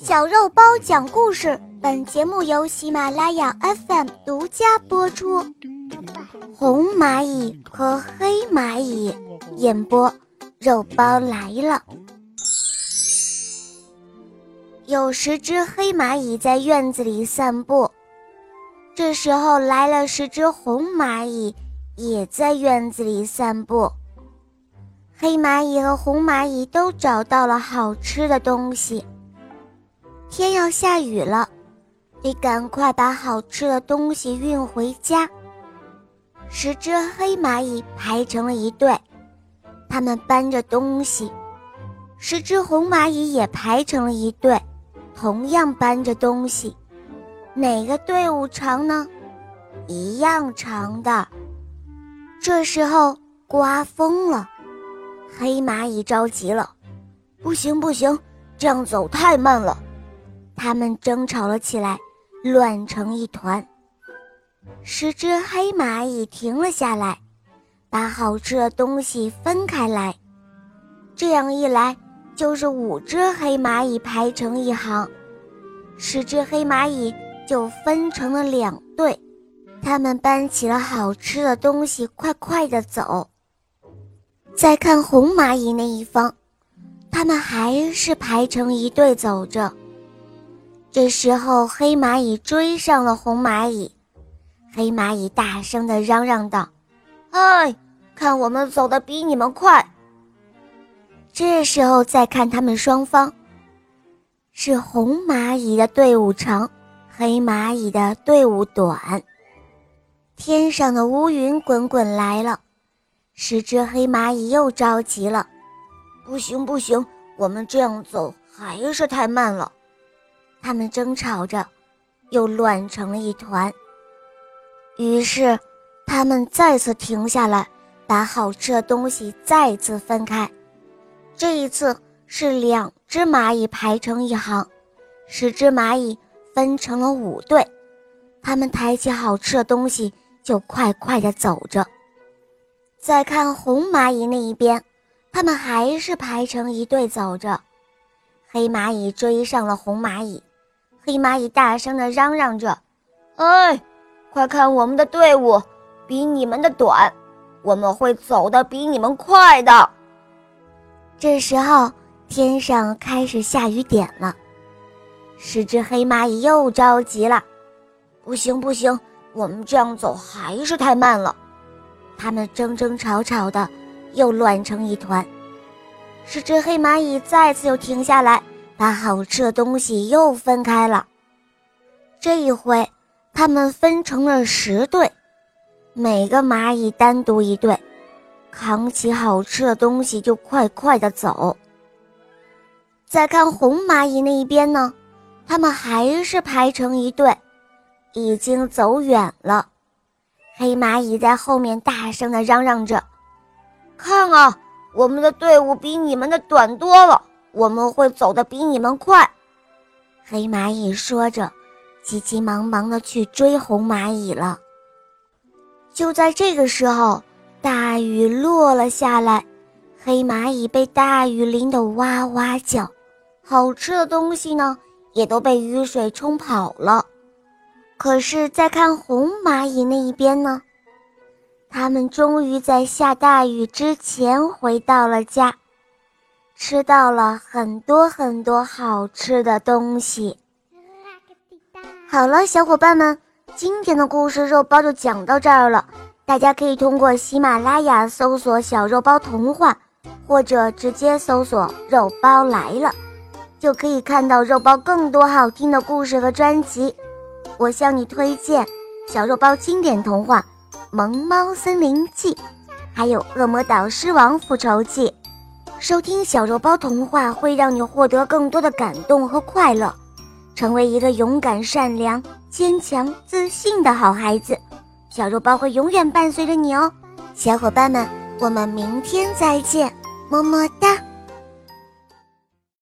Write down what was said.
小肉包讲故事，本节目由喜马拉雅 FM 独家播出。红蚂蚁和黑蚂蚁演播，肉包来了。有十只黑蚂蚁在院子里散步，这时候来了十只红蚂蚁，也在院子里散步。黑蚂蚁和红蚂蚁都找到了好吃的东西。天要下雨了，得赶快把好吃的东西运回家。十只黑蚂蚁排成了一队，它们搬着东西；十只红蚂蚁也排成了一队，同样搬着东西。哪个队伍长呢？一样长的。这时候刮风了，黑蚂蚁着急了：“不行不行，这样走太慢了。”他们争吵了起来，乱成一团。十只黑蚂蚁停了下来，把好吃的东西分开来。这样一来，就是五只黑蚂蚁排成一行，十只黑蚂蚁就分成了两队。他们搬起了好吃的东西，快快地走。再看红蚂蚁那一方，他们还是排成一队走着。这时候，黑蚂蚁追上了红蚂蚁，黑蚂蚁大声地嚷嚷道：“嗨，看我们走的比你们快！”这时候再看他们双方，是红蚂蚁的队伍长，黑蚂蚁的队伍短。天上的乌云滚滚来了，十只黑蚂蚁又着急了：“不行不行，我们这样走还是太慢了。”他们争吵着，又乱成了一团。于是，他们再次停下来，把好吃的东西再次分开。这一次是两只蚂蚁排成一行，十只蚂蚁分成了五队。他们抬起好吃的东西，就快快地走着。再看红蚂蚁那一边，他们还是排成一队走着。黑蚂蚁追上了红蚂蚁。黑蚂蚁大声地嚷嚷着：“哎，快看我们的队伍比你们的短，我们会走得比你们快的。”这时候，天上开始下雨点了。十只黑蚂蚁又着急了：“不行不行，我们这样走还是太慢了。”他们争争吵吵的，又乱成一团。十只黑蚂蚁再次又停下来。把好吃的东西又分开了，这一回，他们分成了十队，每个蚂蚁单独一队，扛起好吃的东西就快快的走。再看红蚂蚁那一边呢，他们还是排成一队，已经走远了。黑蚂蚁在后面大声的嚷嚷着：“看啊，我们的队伍比你们的短多了。”我们会走得比你们快，黑蚂蚁说着，急急忙忙地去追红蚂蚁了。就在这个时候，大雨落了下来，黑蚂蚁被大雨淋得哇哇叫，好吃的东西呢也都被雨水冲跑了。可是再看红蚂蚁那一边呢，他们终于在下大雨之前回到了家。吃到了很多很多好吃的东西。好了，小伙伴们，今天的故事肉包就讲到这儿了。大家可以通过喜马拉雅搜索“小肉包童话”，或者直接搜索“肉包来了”，就可以看到肉包更多好听的故事和专辑。我向你推荐小肉包经典童话《萌猫森林记》，还有《恶魔岛狮王复仇记》。收听小肉包童话会让你获得更多的感动和快乐，成为一个勇敢、善良、坚强、自信的好孩子。小肉包会永远伴随着你哦，小伙伴们，我们明天再见，么么哒。